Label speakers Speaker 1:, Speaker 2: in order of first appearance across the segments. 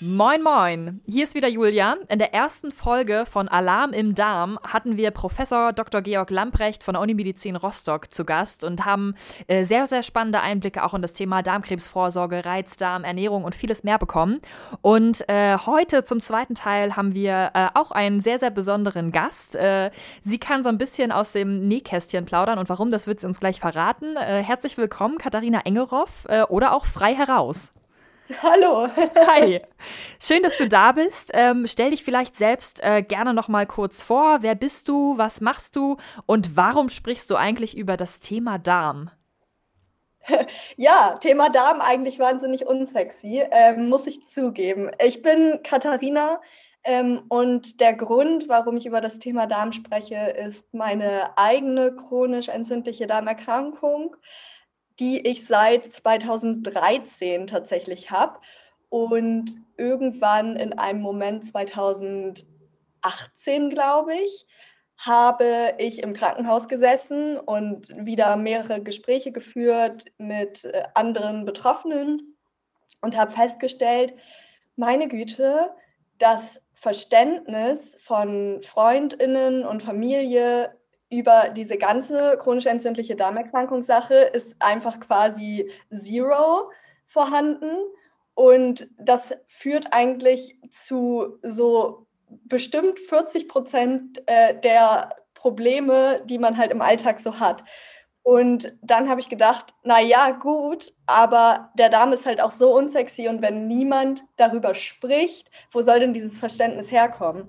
Speaker 1: Moin, moin. Hier ist wieder Julia. In der ersten Folge von Alarm im Darm hatten wir Professor Dr. Georg Lamprecht von der Unimedizin Rostock zu Gast und haben äh, sehr, sehr spannende Einblicke auch in das Thema Darmkrebsvorsorge, Reizdarm, Ernährung und vieles mehr bekommen. Und äh, heute zum zweiten Teil haben wir äh, auch einen sehr, sehr besonderen Gast. Äh, sie kann so ein bisschen aus dem Nähkästchen plaudern und warum, das wird sie uns gleich verraten. Äh, herzlich willkommen, Katharina Engeroff oder auch frei heraus.
Speaker 2: Hallo.
Speaker 1: Hi. Schön, dass du da bist. Ähm, stell dich vielleicht selbst äh, gerne noch mal kurz vor. Wer bist du? Was machst du? Und warum sprichst du eigentlich über das Thema Darm?
Speaker 2: Ja, Thema Darm eigentlich wahnsinnig unsexy, ähm, muss ich zugeben. Ich bin Katharina ähm, und der Grund, warum ich über das Thema Darm spreche, ist meine eigene chronisch entzündliche Darmerkrankung die ich seit 2013 tatsächlich habe. Und irgendwann in einem Moment 2018, glaube ich, habe ich im Krankenhaus gesessen und wieder mehrere Gespräche geführt mit äh, anderen Betroffenen und habe festgestellt, meine Güte, das Verständnis von Freundinnen und Familie über diese ganze chronisch entzündliche Darmerkrankungssache ist einfach quasi zero vorhanden. Und das führt eigentlich zu so bestimmt 40 Prozent äh, der Probleme, die man halt im Alltag so hat. Und dann habe ich gedacht, na ja, gut, aber der Darm ist halt auch so unsexy und wenn niemand darüber spricht, wo soll denn dieses Verständnis herkommen?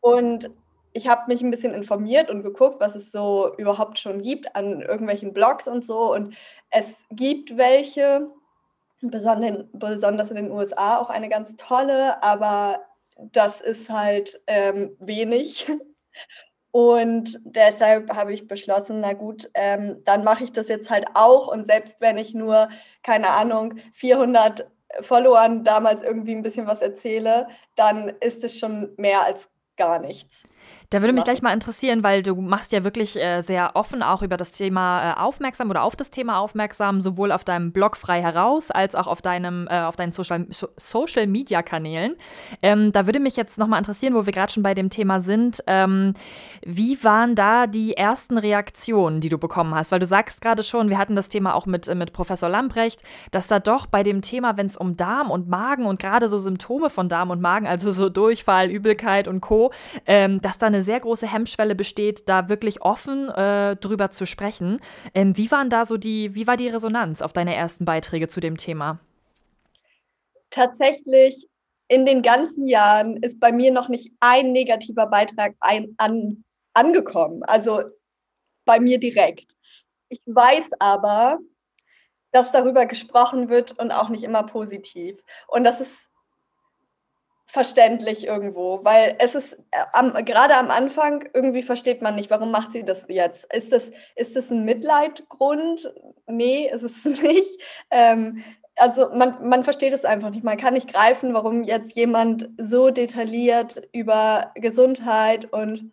Speaker 2: Und ich habe mich ein bisschen informiert und geguckt, was es so überhaupt schon gibt an irgendwelchen Blogs und so. Und es gibt welche, besonders in den USA auch eine ganz tolle, aber das ist halt ähm, wenig. Und deshalb habe ich beschlossen, na gut, ähm, dann mache ich das jetzt halt auch. Und selbst wenn ich nur, keine Ahnung, 400 Followern damals irgendwie ein bisschen was erzähle, dann ist es schon mehr als gar nichts.
Speaker 1: Da würde mich gleich mal interessieren, weil du machst ja wirklich äh, sehr offen auch über das Thema äh, aufmerksam oder auf das Thema aufmerksam, sowohl auf deinem Blog frei heraus als auch auf deinem äh, auf deinen Social, so Social Media Kanälen. Ähm, da würde mich jetzt noch mal interessieren, wo wir gerade schon bei dem Thema sind. Ähm, wie waren da die ersten Reaktionen, die du bekommen hast? Weil du sagst gerade schon, wir hatten das Thema auch mit mit Professor Lambrecht, dass da doch bei dem Thema, wenn es um Darm und Magen und gerade so Symptome von Darm und Magen, also so Durchfall, Übelkeit und Co, ähm, dass da eine sehr große Hemmschwelle besteht, da wirklich offen äh, drüber zu sprechen. Ähm, wie waren da so die, wie war die Resonanz auf deine ersten Beiträge zu dem Thema?
Speaker 2: Tatsächlich in den ganzen Jahren ist bei mir noch nicht ein negativer Beitrag ein, an, angekommen. Also bei mir direkt. Ich weiß aber, dass darüber gesprochen wird und auch nicht immer positiv. Und das ist verständlich irgendwo, weil es ist äh, am, gerade am Anfang irgendwie versteht man nicht, warum macht sie das jetzt? Ist das, ist das ein Mitleidgrund? Nee, ist es nicht. Ähm, also man, man versteht es einfach nicht. Man kann nicht greifen, warum jetzt jemand so detailliert über Gesundheit und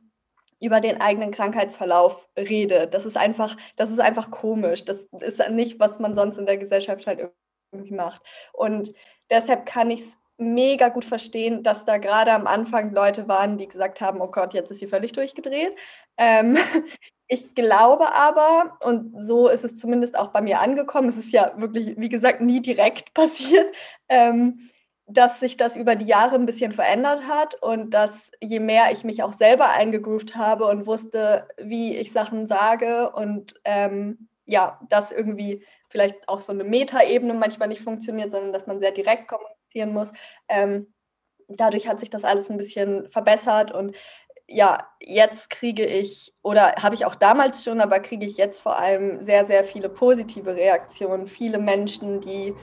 Speaker 2: über den eigenen Krankheitsverlauf redet. Das ist einfach, das ist einfach komisch. Das ist nicht, was man sonst in der Gesellschaft halt irgendwie macht. Und deshalb kann ich es mega gut verstehen, dass da gerade am Anfang Leute waren, die gesagt haben, oh Gott, jetzt ist sie völlig durchgedreht. Ähm, ich glaube aber, und so ist es zumindest auch bei mir angekommen, es ist ja wirklich, wie gesagt, nie direkt passiert, ähm, dass sich das über die Jahre ein bisschen verändert hat und dass je mehr ich mich auch selber eingegroovt habe und wusste, wie ich Sachen sage und ähm, ja, dass irgendwie vielleicht auch so eine Metaebene manchmal nicht funktioniert, sondern dass man sehr direkt kommuniziert kommunizieren muss. Ähm, dadurch hat sich das alles ein bisschen verbessert und ja, jetzt kriege ich, oder habe ich auch damals schon, aber kriege ich jetzt vor allem sehr, sehr viele positive Reaktionen. Viele Menschen, die,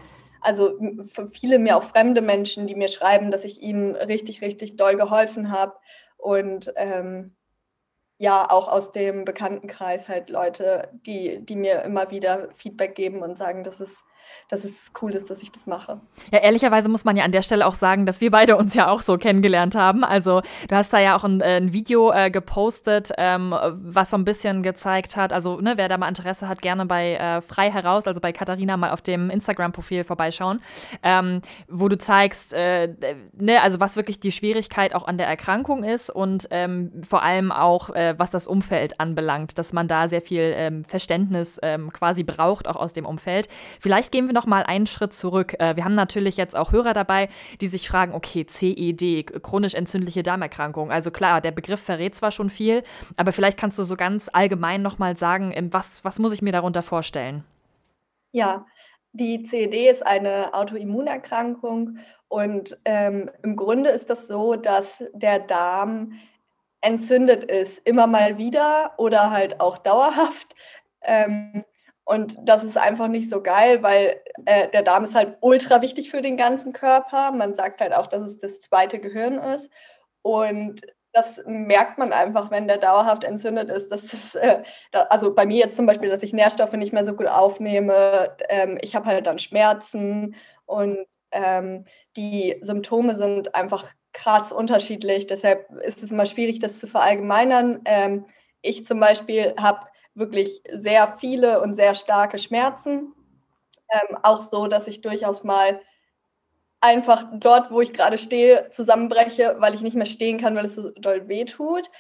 Speaker 2: also viele mir auch fremde Menschen, die mir schreiben, dass ich ihnen richtig, richtig doll geholfen habe. Und ähm, ja, auch aus dem Bekanntenkreis halt Leute, die, die mir immer wieder Feedback geben und sagen, dass es dass es cool ist, dass ich das mache.
Speaker 1: Ja, ehrlicherweise muss man ja an der Stelle auch sagen, dass wir beide uns ja auch so kennengelernt haben. Also du hast da ja auch ein, äh, ein Video äh, gepostet, ähm, was so ein bisschen gezeigt hat, also ne, wer da mal Interesse hat, gerne bei äh, Frei heraus, also bei Katharina mal auf dem Instagram-Profil vorbeischauen, ähm, wo du zeigst, äh, ne, also was wirklich die Schwierigkeit auch an der Erkrankung ist und ähm, vor allem auch, äh, was das Umfeld anbelangt, dass man da sehr viel ähm, Verständnis ähm, quasi braucht, auch aus dem Umfeld. Vielleicht gehen wir noch noch mal einen Schritt zurück. Äh, wir haben natürlich jetzt auch Hörer dabei, die sich fragen, okay, CED, chronisch entzündliche Darmerkrankung. Also klar, der Begriff verrät zwar schon viel, aber vielleicht kannst du so ganz allgemein noch mal sagen, ähm, was, was muss ich mir darunter vorstellen?
Speaker 2: Ja, die CED ist eine Autoimmunerkrankung und ähm, im Grunde ist das so, dass der Darm entzündet ist, immer mal wieder oder halt auch dauerhaft. Ähm, und das ist einfach nicht so geil, weil äh, der Darm ist halt ultra wichtig für den ganzen Körper. Man sagt halt auch, dass es das zweite Gehirn ist. Und das merkt man einfach, wenn der dauerhaft entzündet ist. Das, äh, da, also bei mir jetzt zum Beispiel, dass ich Nährstoffe nicht mehr so gut aufnehme. Ähm, ich habe halt dann Schmerzen und ähm, die Symptome sind einfach krass unterschiedlich. Deshalb ist es immer schwierig, das zu verallgemeinern. Ähm, ich zum Beispiel habe wirklich sehr viele und sehr starke Schmerzen. Ähm, auch so, dass ich durchaus mal einfach dort, wo ich gerade stehe, zusammenbreche, weil ich nicht mehr stehen kann, weil es so doll weh tut.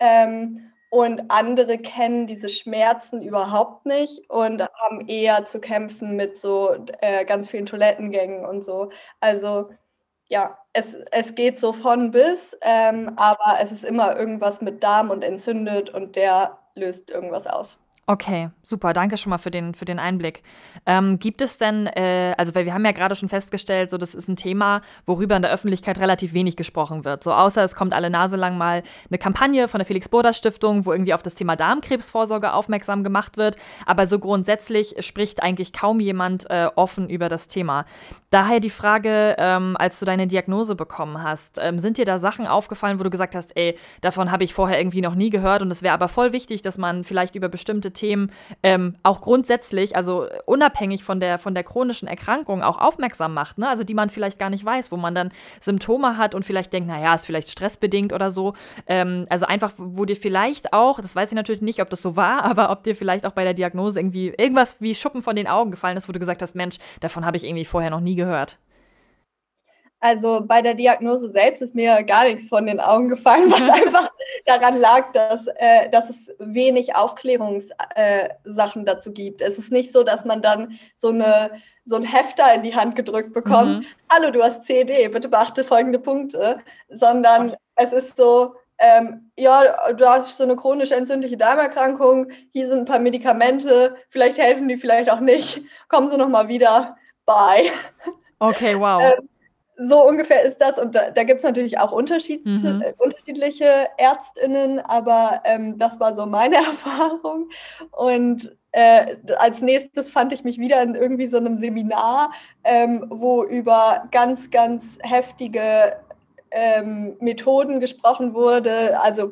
Speaker 2: Ähm, und andere kennen diese Schmerzen überhaupt nicht und haben eher zu kämpfen mit so äh, ganz vielen Toilettengängen und so. Also ja, es, es geht so von bis, ähm, aber es ist immer irgendwas mit Darm und entzündet und der löst irgendwas aus.
Speaker 1: Okay, super. Danke schon mal für den, für den Einblick. Ähm, gibt es denn, äh, also weil wir haben ja gerade schon festgestellt, so das ist ein Thema, worüber in der Öffentlichkeit relativ wenig gesprochen wird. So außer es kommt alle Nase lang mal eine Kampagne von der Felix Burda Stiftung, wo irgendwie auf das Thema Darmkrebsvorsorge aufmerksam gemacht wird. Aber so grundsätzlich spricht eigentlich kaum jemand äh, offen über das Thema. Daher die Frage, ähm, als du deine Diagnose bekommen hast, ähm, sind dir da Sachen aufgefallen, wo du gesagt hast, ey, davon habe ich vorher irgendwie noch nie gehört und es wäre aber voll wichtig, dass man vielleicht über bestimmte Themen ähm, auch grundsätzlich, also unabhängig von der, von der chronischen Erkrankung, auch aufmerksam macht, ne? Also die man vielleicht gar nicht weiß, wo man dann Symptome hat und vielleicht denkt, naja, ist vielleicht stressbedingt oder so. Ähm, also einfach, wo dir vielleicht auch, das weiß ich natürlich nicht, ob das so war, aber ob dir vielleicht auch bei der Diagnose irgendwie irgendwas wie Schuppen von den Augen gefallen ist, wo du gesagt hast, Mensch, davon habe ich irgendwie vorher noch nie gehört.
Speaker 2: Also bei der Diagnose selbst ist mir gar nichts von den Augen gefallen, was einfach daran lag, dass, äh, dass es wenig Aufklärungssachen äh, dazu gibt. Es ist nicht so, dass man dann so, eine, so ein Hefter in die Hand gedrückt bekommt. Mhm. Hallo, du hast CD, bitte beachte folgende Punkte. Sondern es ist so, ähm, ja, du hast so eine chronisch entzündliche Darmerkrankung, hier sind ein paar Medikamente, vielleicht helfen die, vielleicht auch nicht. Kommen Sie nochmal wieder. Bye.
Speaker 1: Okay, wow.
Speaker 2: Ähm, so ungefähr ist das. Und da, da gibt es natürlich auch Unterschied, mhm. äh, unterschiedliche ÄrztInnen, aber ähm, das war so meine Erfahrung. Und äh, als nächstes fand ich mich wieder in irgendwie so einem Seminar, ähm, wo über ganz, ganz heftige ähm, Methoden gesprochen wurde. Also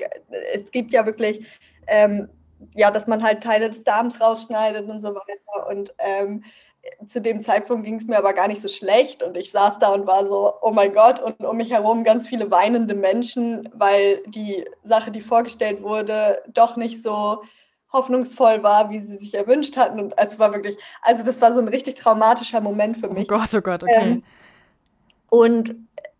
Speaker 2: es gibt ja wirklich, ähm, ja, dass man halt Teile des Darms rausschneidet und so weiter. Und ähm, zu dem Zeitpunkt ging es mir aber gar nicht so schlecht und ich saß da und war so, oh mein Gott, und um mich herum ganz viele weinende Menschen, weil die Sache, die vorgestellt wurde, doch nicht so hoffnungsvoll war, wie sie sich erwünscht hatten. Und es war wirklich, also das war so ein richtig traumatischer Moment für oh mich.
Speaker 1: Oh Gott, oh Gott, okay. Ähm,
Speaker 2: und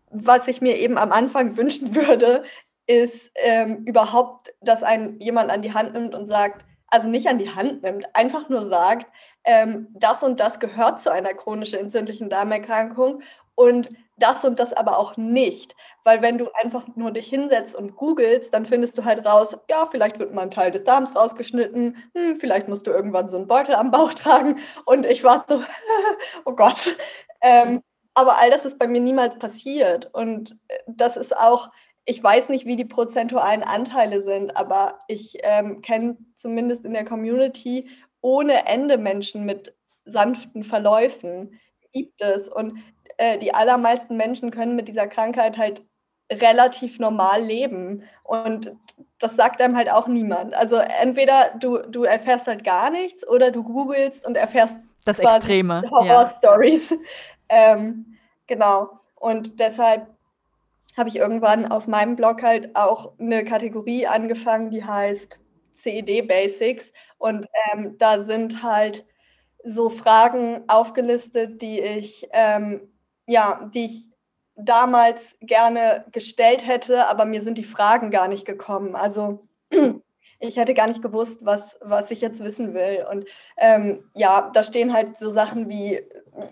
Speaker 2: was ich mir eben am Anfang wünschen würde, ist ähm, überhaupt, dass ein jemand an die Hand nimmt und sagt, also nicht an die Hand nimmt, einfach nur sagt, ähm, das und das gehört zu einer chronischen entzündlichen Darmerkrankung und das und das aber auch nicht. Weil wenn du einfach nur dich hinsetzt und googelst, dann findest du halt raus, ja, vielleicht wird mal ein Teil des Darms rausgeschnitten, hm, vielleicht musst du irgendwann so einen Beutel am Bauch tragen. Und ich war so, oh Gott. Ähm, aber all das ist bei mir niemals passiert. Und äh, das ist auch, ich weiß nicht, wie die prozentualen Anteile sind, aber ich ähm, kenne zumindest in der Community ohne Ende Menschen mit sanften Verläufen. Gibt es. Und äh, die allermeisten Menschen können mit dieser Krankheit halt relativ normal leben. Und das sagt einem halt auch niemand. Also entweder du, du erfährst halt gar nichts oder du googelst und erfährst
Speaker 1: das Extreme.
Speaker 2: Horror-Stories. Ja. Ähm, genau. Und deshalb habe ich irgendwann auf meinem Blog halt auch eine Kategorie angefangen, die heißt CED Basics. Und ähm, da sind halt so Fragen aufgelistet, die ich, ähm, ja, die ich damals gerne gestellt hätte, aber mir sind die Fragen gar nicht gekommen. Also ich hätte gar nicht gewusst, was, was ich jetzt wissen will. Und ähm, ja, da stehen halt so Sachen wie,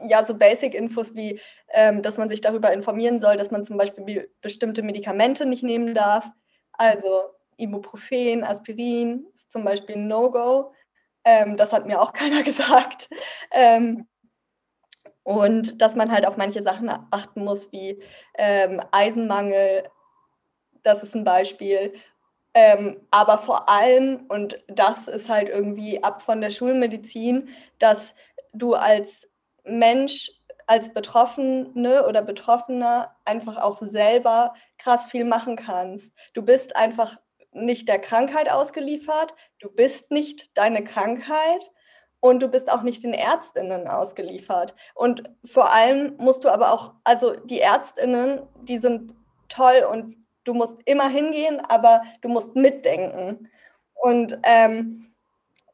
Speaker 2: ja, so Basic-Infos wie, ähm, dass man sich darüber informieren soll, dass man zum Beispiel bestimmte Medikamente nicht nehmen darf. Also Ibuprofen, Aspirin ist zum Beispiel No-Go. Ähm, das hat mir auch keiner gesagt. Ähm, und dass man halt auf manche Sachen achten muss, wie ähm, Eisenmangel, das ist ein Beispiel. Ähm, aber vor allem, und das ist halt irgendwie ab von der Schulmedizin, dass du als Mensch, als Betroffene oder Betroffener einfach auch selber krass viel machen kannst. Du bist einfach nicht der Krankheit ausgeliefert, du bist nicht deine Krankheit und du bist auch nicht den Ärztinnen ausgeliefert. Und vor allem musst du aber auch, also die Ärztinnen, die sind toll und du musst immer hingehen, aber du musst mitdenken. Und ähm,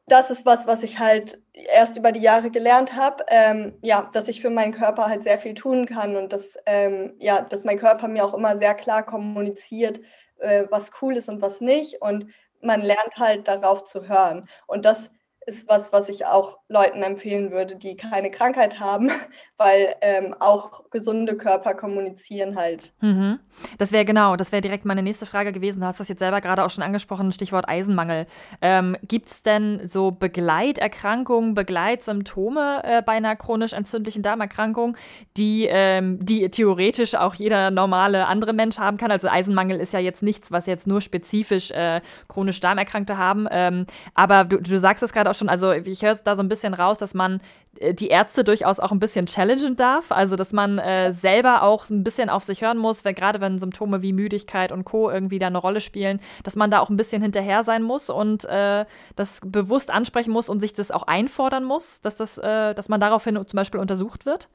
Speaker 2: das ist was, was ich halt erst über die Jahre gelernt habe, ähm, ja, dass ich für meinen Körper halt sehr viel tun kann und dass, ähm, ja, dass mein Körper mir auch immer sehr klar kommuniziert, äh, was cool ist und was nicht. Und man lernt halt darauf zu hören. Und das ist was, was ich auch Leuten empfehlen würde, die keine Krankheit haben, weil ähm, auch gesunde Körper kommunizieren halt.
Speaker 1: Mhm. Das wäre genau, das wäre direkt meine nächste Frage gewesen. Du hast das jetzt selber gerade auch schon angesprochen, Stichwort Eisenmangel. Ähm, Gibt es denn so Begleiterkrankungen, Begleitsymptome äh, bei einer chronisch entzündlichen Darmerkrankung, die, ähm, die theoretisch auch jeder normale andere Mensch haben kann? Also Eisenmangel ist ja jetzt nichts, was jetzt nur spezifisch äh, chronisch Darmerkrankte haben. Ähm, aber du, du sagst es gerade auch schon, also ich höre da so ein bisschen raus, dass man äh, die Ärzte durchaus auch ein bisschen challengen darf. Also, dass man äh, selber auch ein bisschen auf sich hören muss, gerade wenn Symptome wie Müdigkeit und Co. irgendwie da eine Rolle spielen, dass man da auch ein bisschen hinterher sein muss und äh, das bewusst ansprechen muss und sich das auch einfordern muss, dass, das, äh, dass man daraufhin zum Beispiel untersucht wird?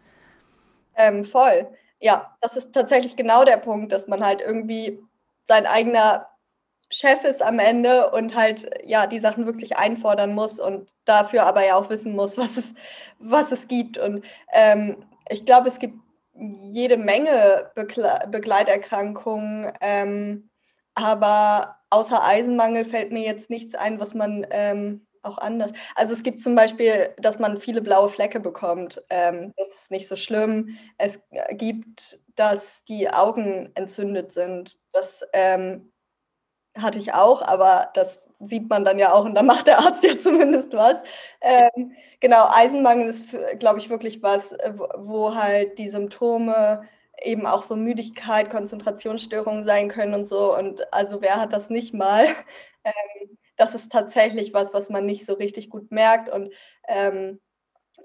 Speaker 2: Ähm, voll. Ja, das ist tatsächlich genau der Punkt, dass man halt irgendwie sein eigener Chef ist am Ende und halt ja die Sachen wirklich einfordern muss und dafür aber ja auch wissen muss, was es, was es gibt. Und ähm, ich glaube, es gibt jede Menge Begle Begleiterkrankungen, ähm, aber außer Eisenmangel fällt mir jetzt nichts ein, was man ähm, auch anders. Also es gibt zum Beispiel, dass man viele blaue Flecke bekommt. Ähm, das ist nicht so schlimm. Es gibt, dass die Augen entzündet sind. Das ähm, hatte ich auch, aber das sieht man dann ja auch und da macht der Arzt ja zumindest was. Ähm, genau, Eisenmangel ist, glaube ich, wirklich was, äh, wo halt die Symptome eben auch so Müdigkeit, Konzentrationsstörungen sein können und so. Und also wer hat das nicht mal? Ähm, das ist tatsächlich was, was man nicht so richtig gut merkt und ähm,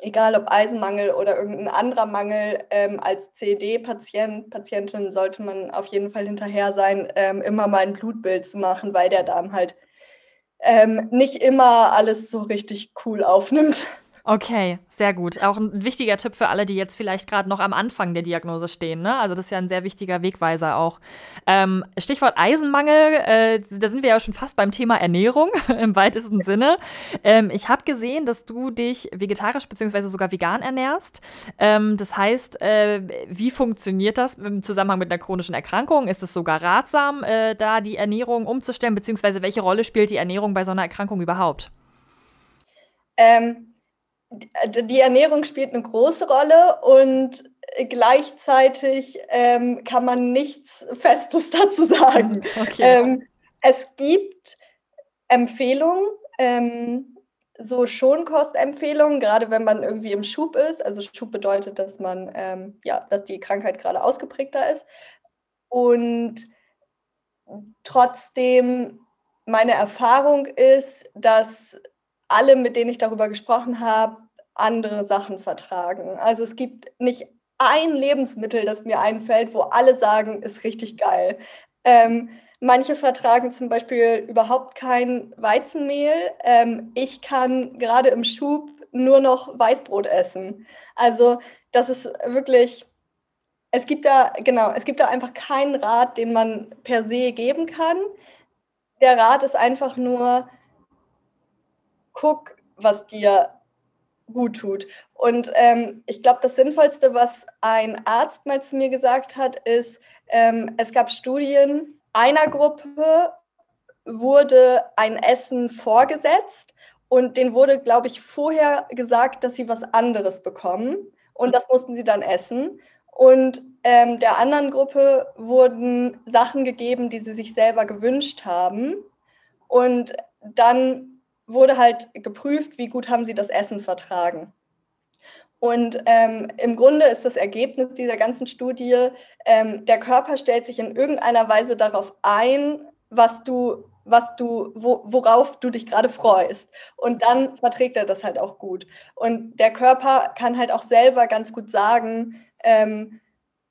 Speaker 2: egal ob Eisenmangel oder irgendein anderer Mangel, ähm, als CD-Patient, Patientin sollte man auf jeden Fall hinterher sein, ähm, immer mal ein Blutbild zu machen, weil der Darm halt ähm, nicht immer alles so richtig cool aufnimmt.
Speaker 1: Okay, sehr gut. Auch ein wichtiger Tipp für alle, die jetzt vielleicht gerade noch am Anfang der Diagnose stehen. Ne? Also das ist ja ein sehr wichtiger Wegweiser auch. Ähm, Stichwort Eisenmangel, äh, da sind wir ja schon fast beim Thema Ernährung im weitesten Sinne. Ähm, ich habe gesehen, dass du dich vegetarisch bzw. sogar vegan ernährst. Ähm, das heißt, äh, wie funktioniert das im Zusammenhang mit einer chronischen Erkrankung? Ist es sogar ratsam, äh, da die Ernährung umzustellen, beziehungsweise welche Rolle spielt die Ernährung bei so einer Erkrankung überhaupt?
Speaker 2: Ähm die Ernährung spielt eine große Rolle und gleichzeitig ähm, kann man nichts Festes dazu sagen. Okay. Ähm, es gibt Empfehlungen, ähm, so Schonkostempfehlungen, gerade wenn man irgendwie im Schub ist. Also Schub bedeutet, dass man, ähm, ja, dass die Krankheit gerade ausgeprägter ist. Und trotzdem meine Erfahrung ist, dass alle, mit denen ich darüber gesprochen habe, andere Sachen vertragen. Also es gibt nicht ein Lebensmittel, das mir einfällt, wo alle sagen, ist richtig geil. Ähm, manche vertragen zum Beispiel überhaupt kein Weizenmehl. Ähm, ich kann gerade im Schub nur noch Weißbrot essen. Also das ist wirklich, es gibt da, genau, es gibt da einfach keinen Rat, den man per se geben kann. Der Rat ist einfach nur, guck, was dir gut tut. Und ähm, ich glaube, das Sinnvollste, was ein Arzt mal zu mir gesagt hat, ist, ähm, es gab Studien, einer Gruppe wurde ein Essen vorgesetzt und denen wurde, glaube ich, vorher gesagt, dass sie was anderes bekommen und das mussten sie dann essen. Und ähm, der anderen Gruppe wurden Sachen gegeben, die sie sich selber gewünscht haben. Und dann wurde halt geprüft, wie gut haben sie das Essen vertragen. Und ähm, im Grunde ist das Ergebnis dieser ganzen Studie, ähm, der Körper stellt sich in irgendeiner Weise darauf ein, was du, was du, wo, worauf du dich gerade freust. Und dann verträgt er das halt auch gut. Und der Körper kann halt auch selber ganz gut sagen, ähm,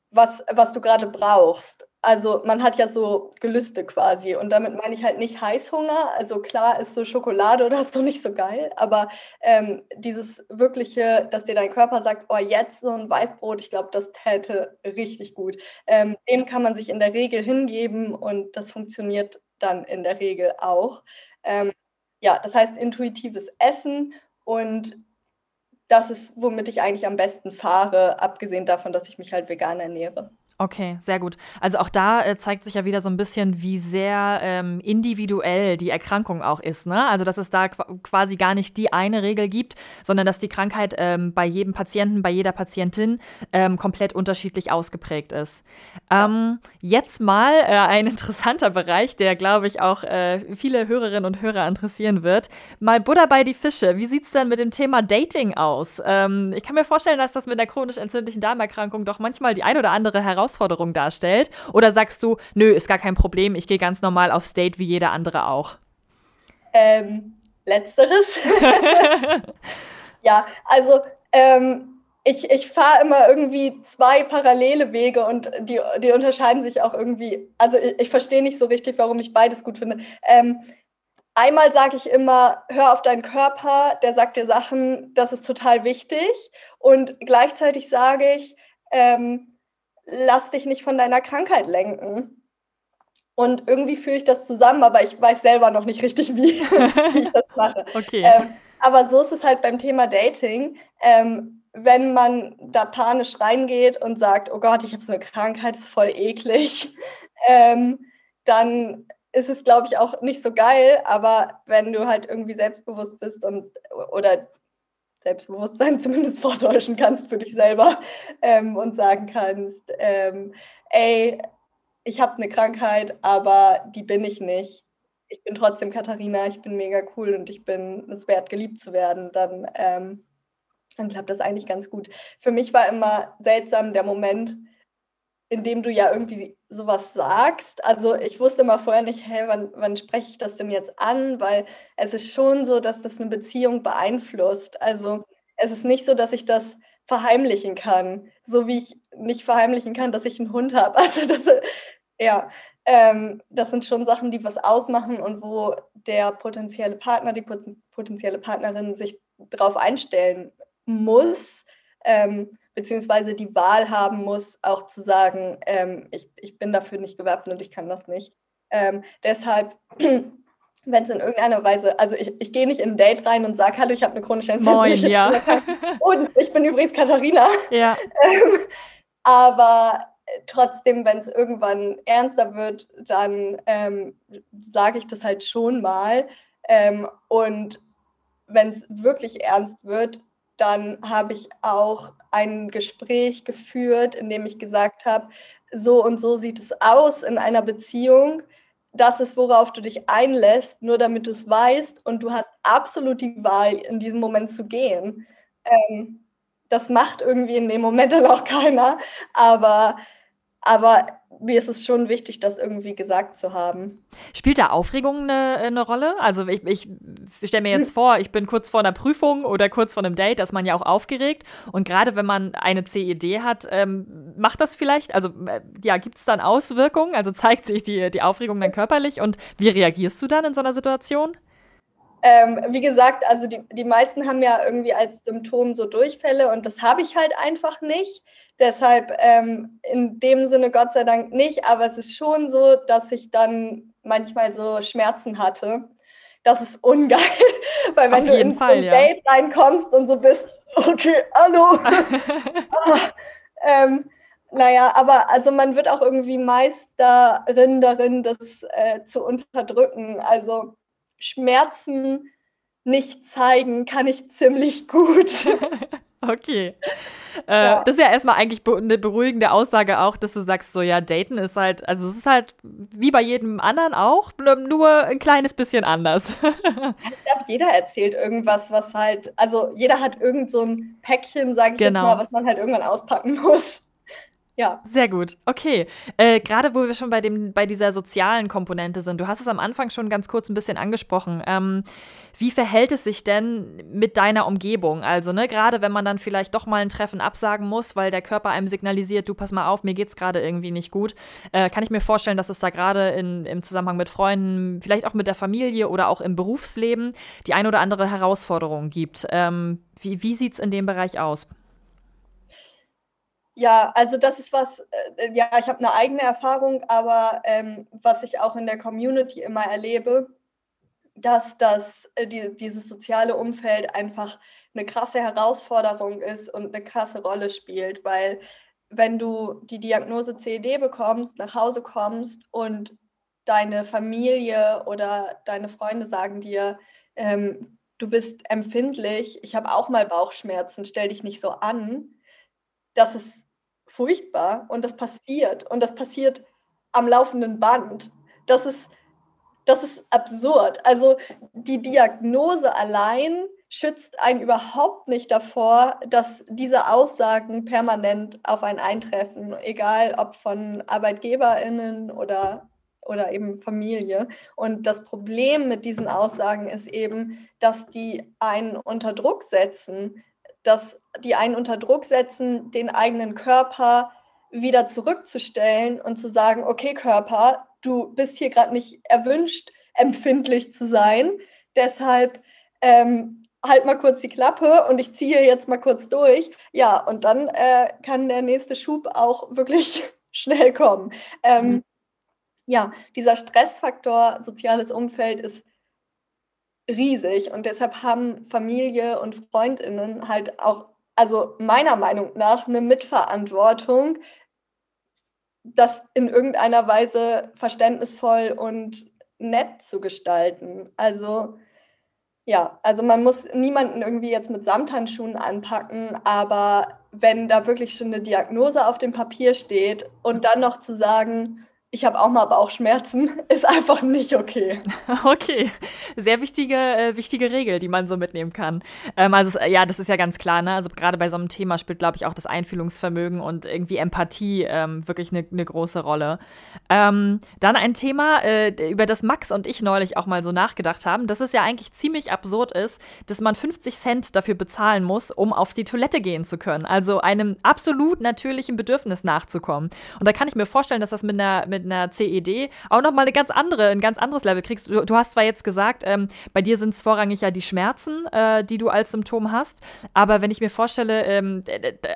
Speaker 2: was, was du gerade brauchst also man hat ja so Gelüste quasi und damit meine ich halt nicht Heißhunger. Also klar ist so Schokolade oder so nicht so geil, aber ähm, dieses wirkliche, dass dir dein Körper sagt, oh jetzt so ein Weißbrot, ich glaube, das täte richtig gut. Ähm, dem kann man sich in der Regel hingeben und das funktioniert dann in der Regel auch. Ähm, ja, das heißt intuitives Essen und das ist, womit ich eigentlich am besten fahre, abgesehen davon, dass ich mich halt vegan ernähre.
Speaker 1: Okay, sehr gut. Also auch da äh, zeigt sich ja wieder so ein bisschen, wie sehr ähm, individuell die Erkrankung auch ist. Ne? Also dass es da quasi gar nicht die eine Regel gibt, sondern dass die Krankheit ähm, bei jedem Patienten, bei jeder Patientin ähm, komplett unterschiedlich ausgeprägt ist. Ähm, jetzt mal äh, ein interessanter Bereich, der, glaube ich, auch äh, viele Hörerinnen und Hörer interessieren wird. Mal Buddha bei die Fische. Wie sieht es denn mit dem Thema Dating aus? Ähm, ich kann mir vorstellen, dass das mit der chronisch entzündlichen Darmerkrankung doch manchmal die ein oder andere Herausforderung Herausforderung darstellt? Oder sagst du, nö, ist gar kein Problem, ich gehe ganz normal aufs Date wie jeder andere auch?
Speaker 2: Ähm, letzteres. ja, also ähm, ich, ich fahre immer irgendwie zwei parallele Wege und die, die unterscheiden sich auch irgendwie. Also ich, ich verstehe nicht so richtig, warum ich beides gut finde. Ähm, einmal sage ich immer, hör auf deinen Körper, der sagt dir Sachen, das ist total wichtig. Und gleichzeitig sage ich, ähm, lass dich nicht von deiner Krankheit lenken. Und irgendwie führe ich das zusammen, aber ich weiß selber noch nicht richtig, wie, wie ich das mache.
Speaker 1: Okay.
Speaker 2: Ähm, aber so ist es halt beim Thema Dating. Ähm, wenn man da panisch reingeht und sagt, oh Gott, ich habe so eine Krankheit, ist voll eklig, ähm, dann ist es, glaube ich, auch nicht so geil. Aber wenn du halt irgendwie selbstbewusst bist und oder Selbstbewusstsein zumindest vortäuschen kannst für dich selber ähm, und sagen kannst, ähm, ey, ich habe eine Krankheit, aber die bin ich nicht. Ich bin trotzdem Katharina, ich bin mega cool und ich bin es wert, geliebt zu werden, dann, ähm, dann klappt das eigentlich ganz gut. Für mich war immer seltsam der Moment, in dem du ja irgendwie sowas sagst. Also ich wusste mal vorher nicht, hey, wann, wann spreche ich das denn jetzt an? Weil es ist schon so, dass das eine Beziehung beeinflusst. Also es ist nicht so, dass ich das verheimlichen kann, so wie ich nicht verheimlichen kann, dass ich einen Hund habe. Also das, ja, ähm, das sind schon Sachen, die was ausmachen und wo der potenzielle Partner, die potenzielle Partnerin sich darauf einstellen muss. Ähm, beziehungsweise die Wahl haben muss, auch zu sagen, ähm, ich, ich bin dafür nicht gewappnet, ich kann das nicht. Ähm, deshalb, wenn es in irgendeiner Weise, also ich, ich gehe nicht in ein Date rein und sage, hallo, ich habe eine chronische Entzündung.
Speaker 1: Moin, ja.
Speaker 2: und ich bin übrigens Katharina.
Speaker 1: Ja.
Speaker 2: Ähm, aber trotzdem, wenn es irgendwann ernster wird, dann ähm, sage ich das halt schon mal. Ähm, und wenn es wirklich ernst wird, dann habe ich auch ein Gespräch geführt, in dem ich gesagt habe, so und so sieht es aus in einer Beziehung. Das ist, worauf du dich einlässt, nur damit du es weißt und du hast absolut die Wahl, in diesem Moment zu gehen. Ähm, das macht irgendwie in dem Moment dann auch keiner, aber, aber mir ist es schon wichtig, das irgendwie gesagt zu haben.
Speaker 1: Spielt da Aufregung eine, eine Rolle? Also ich, ich stelle mir jetzt hm. vor, ich bin kurz vor einer Prüfung oder kurz vor einem Date, da ist man ja auch aufgeregt. Und gerade wenn man eine CED hat, ähm, macht das vielleicht, also äh, ja, gibt es dann Auswirkungen? Also zeigt sich die, die Aufregung dann körperlich und wie reagierst du dann in so einer Situation?
Speaker 2: Ähm, wie gesagt, also die, die meisten haben ja irgendwie als Symptom so Durchfälle und das habe ich halt einfach nicht. Deshalb ähm, in dem Sinne Gott sei Dank nicht, aber es ist schon so, dass ich dann manchmal so Schmerzen hatte. Das ist ungeil, weil wenn du in Fall, ein Date ja. reinkommst und so bist, okay, hallo. ähm, naja, aber also man wird auch irgendwie Meisterin darin, das äh, zu unterdrücken. Also Schmerzen nicht zeigen kann ich ziemlich gut.
Speaker 1: Okay. Äh, ja. Das ist ja erstmal eigentlich eine beruhigende Aussage auch, dass du sagst, so ja, Daten ist halt, also es ist halt wie bei jedem anderen auch, nur ein kleines bisschen anders.
Speaker 2: ich glaube, jeder erzählt irgendwas, was halt, also jeder hat irgend so ein Päckchen, sage ich genau. jetzt mal, was man halt irgendwann auspacken muss. Ja.
Speaker 1: Sehr gut. Okay. Äh, Gerade wo wir schon bei, dem, bei dieser sozialen Komponente sind, du hast es am Anfang schon ganz kurz ein bisschen angesprochen. Ähm, wie verhält es sich denn mit deiner Umgebung? Also, ne, gerade wenn man dann vielleicht doch mal ein Treffen absagen muss, weil der Körper einem signalisiert, du pass mal auf, mir geht's gerade irgendwie nicht gut, äh, kann ich mir vorstellen, dass es da gerade im Zusammenhang mit Freunden, vielleicht auch mit der Familie oder auch im Berufsleben die ein oder andere Herausforderung gibt. Ähm, wie wie sieht es in dem Bereich aus?
Speaker 2: Ja, also das ist was, äh, ja, ich habe eine eigene Erfahrung, aber ähm, was ich auch in der Community immer erlebe, dass das, äh, die, dieses soziale Umfeld einfach eine krasse Herausforderung ist und eine krasse Rolle spielt, weil wenn du die Diagnose CED bekommst, nach Hause kommst und deine Familie oder deine Freunde sagen dir, ähm, du bist empfindlich, ich habe auch mal Bauchschmerzen, stell dich nicht so an, das ist furchtbar und das passiert und das passiert am laufenden Band. Das ist, das ist absurd. Also die Diagnose allein schützt einen überhaupt nicht davor, dass diese Aussagen permanent auf einen eintreffen, egal ob von Arbeitgeberinnen oder oder eben Familie. Und das Problem mit diesen Aussagen ist eben, dass die einen unter Druck setzen, dass die einen unter Druck setzen, den eigenen Körper wieder zurückzustellen und zu sagen, okay Körper, du bist hier gerade nicht erwünscht, empfindlich zu sein. Deshalb ähm, halt mal kurz die Klappe und ich ziehe jetzt mal kurz durch. Ja, und dann äh, kann der nächste Schub auch wirklich schnell kommen. Ähm, mhm. Ja, dieser Stressfaktor soziales Umfeld ist riesig und deshalb haben Familie und Freundinnen halt auch, also meiner Meinung nach, eine Mitverantwortung, das in irgendeiner Weise verständnisvoll und nett zu gestalten. Also ja, also man muss niemanden irgendwie jetzt mit Samthandschuhen anpacken, aber wenn da wirklich schon eine Diagnose auf dem Papier steht und dann noch zu sagen, ich habe auch mal Bauchschmerzen, ist einfach nicht okay.
Speaker 1: Okay, sehr wichtige, äh, wichtige Regel, die man so mitnehmen kann. Ähm, also ja, das ist ja ganz klar, ne? Also gerade bei so einem Thema spielt, glaube ich, auch das Einfühlungsvermögen und irgendwie Empathie ähm, wirklich eine ne große Rolle. Ähm, dann ein Thema, äh, über das Max und ich neulich auch mal so nachgedacht haben, dass es ja eigentlich ziemlich absurd ist, dass man 50 Cent dafür bezahlen muss, um auf die Toilette gehen zu können. Also einem absolut natürlichen Bedürfnis nachzukommen. Und da kann ich mir vorstellen, dass das mit einer, mit einer CED auch nochmal eine ganz andere, ein ganz anderes Level kriegst. Du, du hast zwar jetzt gesagt, ähm, bei dir sind es vorrangig ja die Schmerzen, äh, die du als Symptom hast, aber wenn ich mir vorstelle, ähm,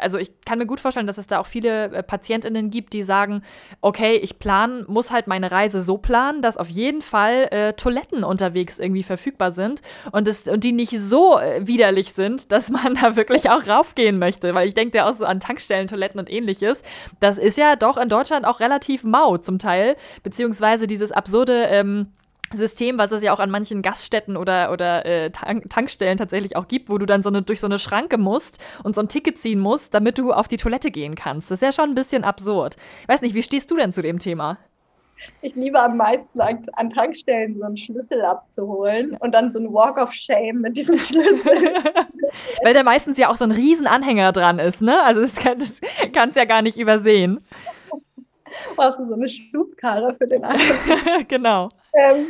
Speaker 1: also ich kann mir gut vorstellen, dass es da auch viele äh, PatientInnen gibt, die sagen, okay, ich plan, muss halt meine Reise so planen, dass auf jeden Fall äh, Toiletten unterwegs irgendwie verfügbar sind und, es, und die nicht so äh, widerlich sind, dass man da wirklich auch raufgehen möchte, weil ich denke ja auch so an Tankstellen, Toiletten und ähnliches. Das ist ja doch in Deutschland auch relativ mau zum Teil, beziehungsweise dieses absurde ähm, System, was es ja auch an manchen Gaststätten oder, oder äh, Tank Tankstellen tatsächlich auch gibt, wo du dann so eine, durch so eine Schranke musst und so ein Ticket ziehen musst, damit du auf die Toilette gehen kannst. Das ist ja schon ein bisschen absurd. Ich weiß nicht, wie stehst du denn zu dem Thema?
Speaker 2: Ich liebe am meisten an Tankstellen so einen Schlüssel abzuholen und dann so ein Walk of Shame mit diesem Schlüssel.
Speaker 1: Weil da meistens ja auch so ein Riesenanhänger dran ist, ne? Also das, kann, das kannst du ja gar nicht übersehen.
Speaker 2: Brauchst du so eine Schubkarre für den anderen?
Speaker 1: genau.
Speaker 2: Ähm,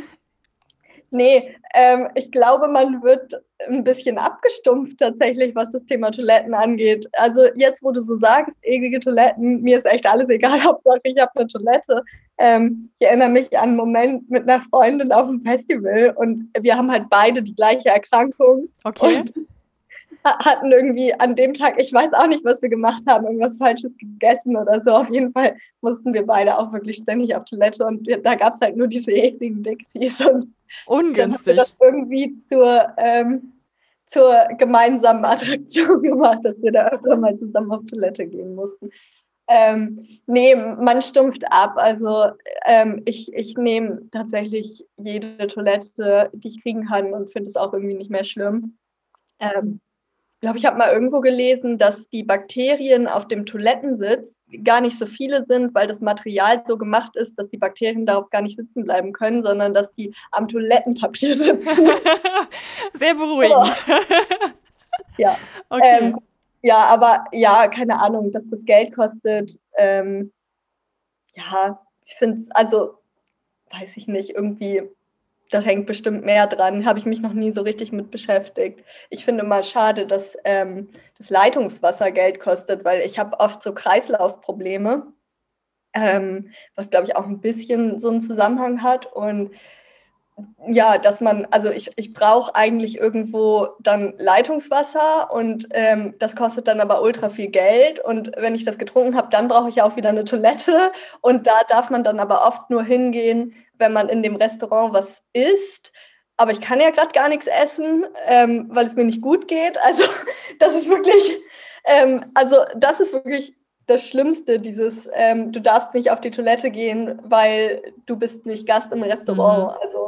Speaker 2: nee, ähm, ich glaube, man wird ein bisschen abgestumpft tatsächlich, was das Thema Toiletten angeht. Also jetzt, wo du so sagst, eklige Toiletten, mir ist echt alles egal, Hauptsache ich habe eine Toilette. Ähm, ich erinnere mich an einen Moment mit einer Freundin auf dem Festival und wir haben halt beide die gleiche Erkrankung.
Speaker 1: Okay.
Speaker 2: Und hatten irgendwie an dem Tag, ich weiß auch nicht, was wir gemacht haben, irgendwas Falsches gegessen oder so. Auf jeden Fall mussten wir beide auch wirklich ständig auf Toilette und da gab es halt nur diese ekligen Dixies und
Speaker 1: Ungünstig.
Speaker 2: Dann das irgendwie zur, ähm, zur gemeinsamen Attraktion gemacht, dass wir da öfter mal zusammen auf Toilette gehen mussten. Ähm, nee, man stumpft ab. Also ähm, ich, ich nehme tatsächlich jede Toilette, die ich kriegen kann und finde es auch irgendwie nicht mehr schlimm. Ähm, glaube, ich habe mal irgendwo gelesen, dass die Bakterien auf dem Toilettensitz gar nicht so viele sind, weil das Material so gemacht ist, dass die Bakterien darauf gar nicht sitzen bleiben können, sondern dass die am Toilettenpapier sitzen.
Speaker 1: Sehr beruhigend.
Speaker 2: ja. Okay. Ähm, ja, aber ja, keine Ahnung, dass das Geld kostet. Ähm, ja, ich finde es, also weiß ich nicht, irgendwie da hängt bestimmt mehr dran. Habe ich mich noch nie so richtig mit beschäftigt. Ich finde mal schade, dass ähm, das Leitungswasser Geld kostet, weil ich habe oft so Kreislaufprobleme, ähm, was glaube ich auch ein bisschen so einen Zusammenhang hat. Und ja, dass man, also ich, ich brauche eigentlich irgendwo dann Leitungswasser und ähm, das kostet dann aber ultra viel Geld. Und wenn ich das getrunken habe, dann brauche ich auch wieder eine Toilette. Und da darf man dann aber oft nur hingehen, wenn man in dem Restaurant was isst. Aber ich kann ja gerade gar nichts essen, ähm, weil es mir nicht gut geht. Also das ist wirklich, ähm, also das ist wirklich das Schlimmste, dieses, ähm, du darfst nicht auf die Toilette gehen, weil du bist nicht Gast im Restaurant. Mhm. Also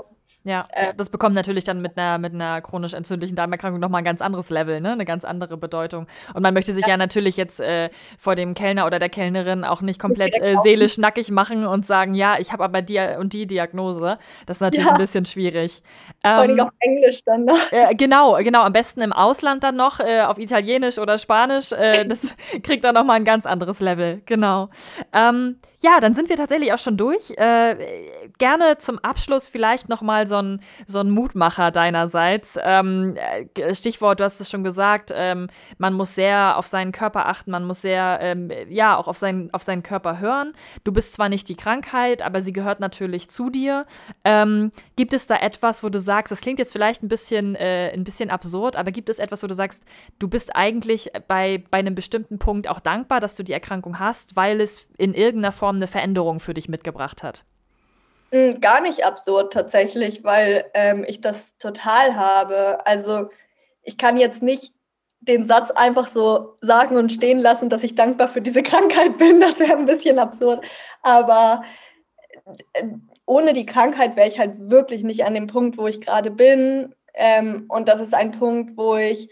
Speaker 1: ja, äh, das bekommt natürlich dann mit einer, mit einer chronisch entzündlichen Darmerkrankung nochmal ein ganz anderes Level, ne? eine ganz andere Bedeutung. Und man möchte sich ja, ja natürlich jetzt äh, vor dem Kellner oder der Kellnerin auch nicht komplett äh, seelisch nackig machen und sagen, ja, ich habe aber die und die Diagnose. Das ist natürlich ja. ein bisschen schwierig.
Speaker 2: Ähm, Vor allem auf Englisch dann noch.
Speaker 1: Äh, genau, genau. Am besten im Ausland dann noch, äh, auf Italienisch oder Spanisch. Äh, das kriegt dann nochmal ein ganz anderes Level, genau. Ähm, ja, dann sind wir tatsächlich auch schon durch. Äh, gerne zum Abschluss vielleicht noch mal so ein, so ein Mutmacher deinerseits. Ähm, äh, Stichwort, du hast es schon gesagt, ähm, man muss sehr auf seinen Körper achten, man muss sehr, ähm, ja, auch auf seinen, auf seinen Körper hören. Du bist zwar nicht die Krankheit, aber sie gehört natürlich zu dir. Ähm, gibt es da etwas, wo du sagst, das klingt jetzt vielleicht ein bisschen, äh, ein bisschen absurd, aber gibt es etwas, wo du sagst, du bist eigentlich bei, bei einem bestimmten Punkt auch dankbar, dass du die Erkrankung hast, weil es in irgendeiner Form Form eine Veränderung für dich mitgebracht hat?
Speaker 2: Hm, gar nicht absurd tatsächlich, weil ähm, ich das total habe. Also ich kann jetzt nicht den Satz einfach so sagen und stehen lassen, dass ich dankbar für diese Krankheit bin. Das wäre ein bisschen absurd. Aber äh, ohne die Krankheit wäre ich halt wirklich nicht an dem Punkt, wo ich gerade bin. Ähm, und das ist ein Punkt, wo ich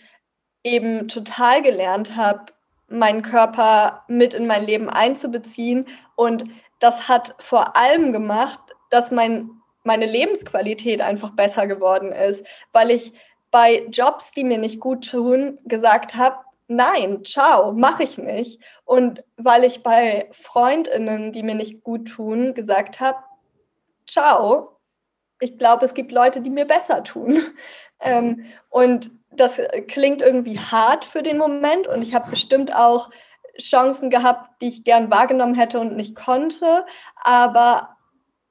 Speaker 2: eben total gelernt habe, meinen Körper mit in mein Leben einzubeziehen. Und das hat vor allem gemacht, dass mein, meine Lebensqualität einfach besser geworden ist, weil ich bei Jobs, die mir nicht gut tun, gesagt habe, nein, ciao, mache ich nicht. Und weil ich bei Freundinnen, die mir nicht gut tun, gesagt habe, ciao, ich glaube, es gibt Leute, die mir besser tun. Ähm, und das klingt irgendwie hart für den Moment und ich habe bestimmt auch Chancen gehabt, die ich gern wahrgenommen hätte und nicht konnte. Aber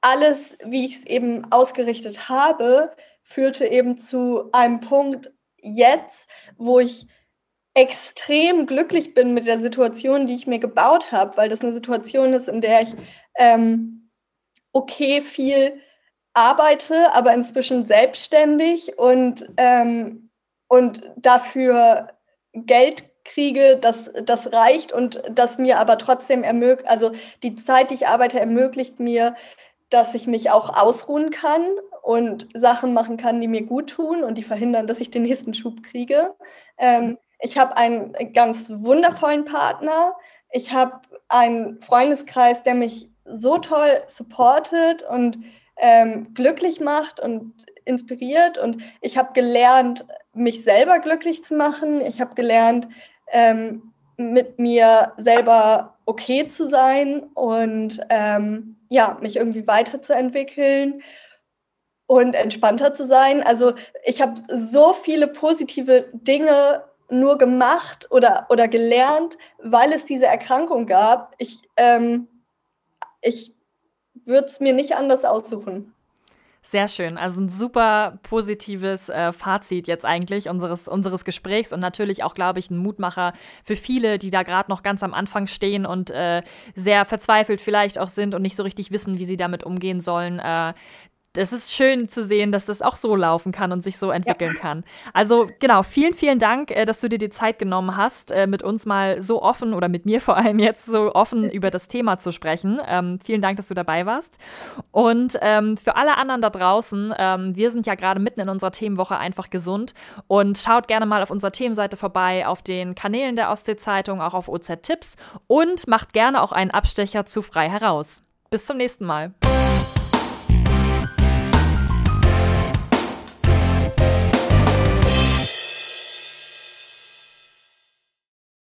Speaker 2: alles, wie ich es eben ausgerichtet habe, führte eben zu einem Punkt jetzt, wo ich extrem glücklich bin mit der Situation, die ich mir gebaut habe, weil das eine Situation ist, in der ich ähm, okay viel arbeite, aber inzwischen selbstständig und ähm, und dafür Geld kriege, das, das reicht und das mir aber trotzdem ermöglicht, also die Zeit, die ich arbeite, ermöglicht mir, dass ich mich auch ausruhen kann und Sachen machen kann, die mir gut tun und die verhindern, dass ich den nächsten Schub kriege. Ähm, ich habe einen ganz wundervollen Partner. Ich habe einen Freundeskreis, der mich so toll supportet und ähm, glücklich macht und inspiriert. Und ich habe gelernt, mich selber glücklich zu machen. Ich habe gelernt, ähm, mit mir selber okay zu sein und ähm, ja, mich irgendwie weiterzuentwickeln. und entspannter zu sein. Also ich habe so viele positive Dinge nur gemacht oder, oder gelernt, weil es diese Erkrankung gab. Ich, ähm, ich würde es mir nicht anders aussuchen.
Speaker 1: Sehr schön. Also ein super positives äh, Fazit jetzt eigentlich unseres, unseres Gesprächs und natürlich auch, glaube ich, ein Mutmacher für viele, die da gerade noch ganz am Anfang stehen und äh, sehr verzweifelt vielleicht auch sind und nicht so richtig wissen, wie sie damit umgehen sollen. Äh, das ist schön zu sehen, dass das auch so laufen kann und sich so entwickeln ja. kann. Also genau, vielen, vielen Dank, äh, dass du dir die Zeit genommen hast, äh, mit uns mal so offen oder mit mir vor allem jetzt so offen über das Thema zu sprechen. Ähm, vielen Dank, dass du dabei warst. Und ähm, für alle anderen da draußen, ähm, wir sind ja gerade mitten in unserer Themenwoche einfach gesund und schaut gerne mal auf unserer Themenseite vorbei, auf den Kanälen der Ostsee-Zeitung, auch auf OZ Tipps und macht gerne auch einen Abstecher zu frei heraus. Bis zum nächsten Mal.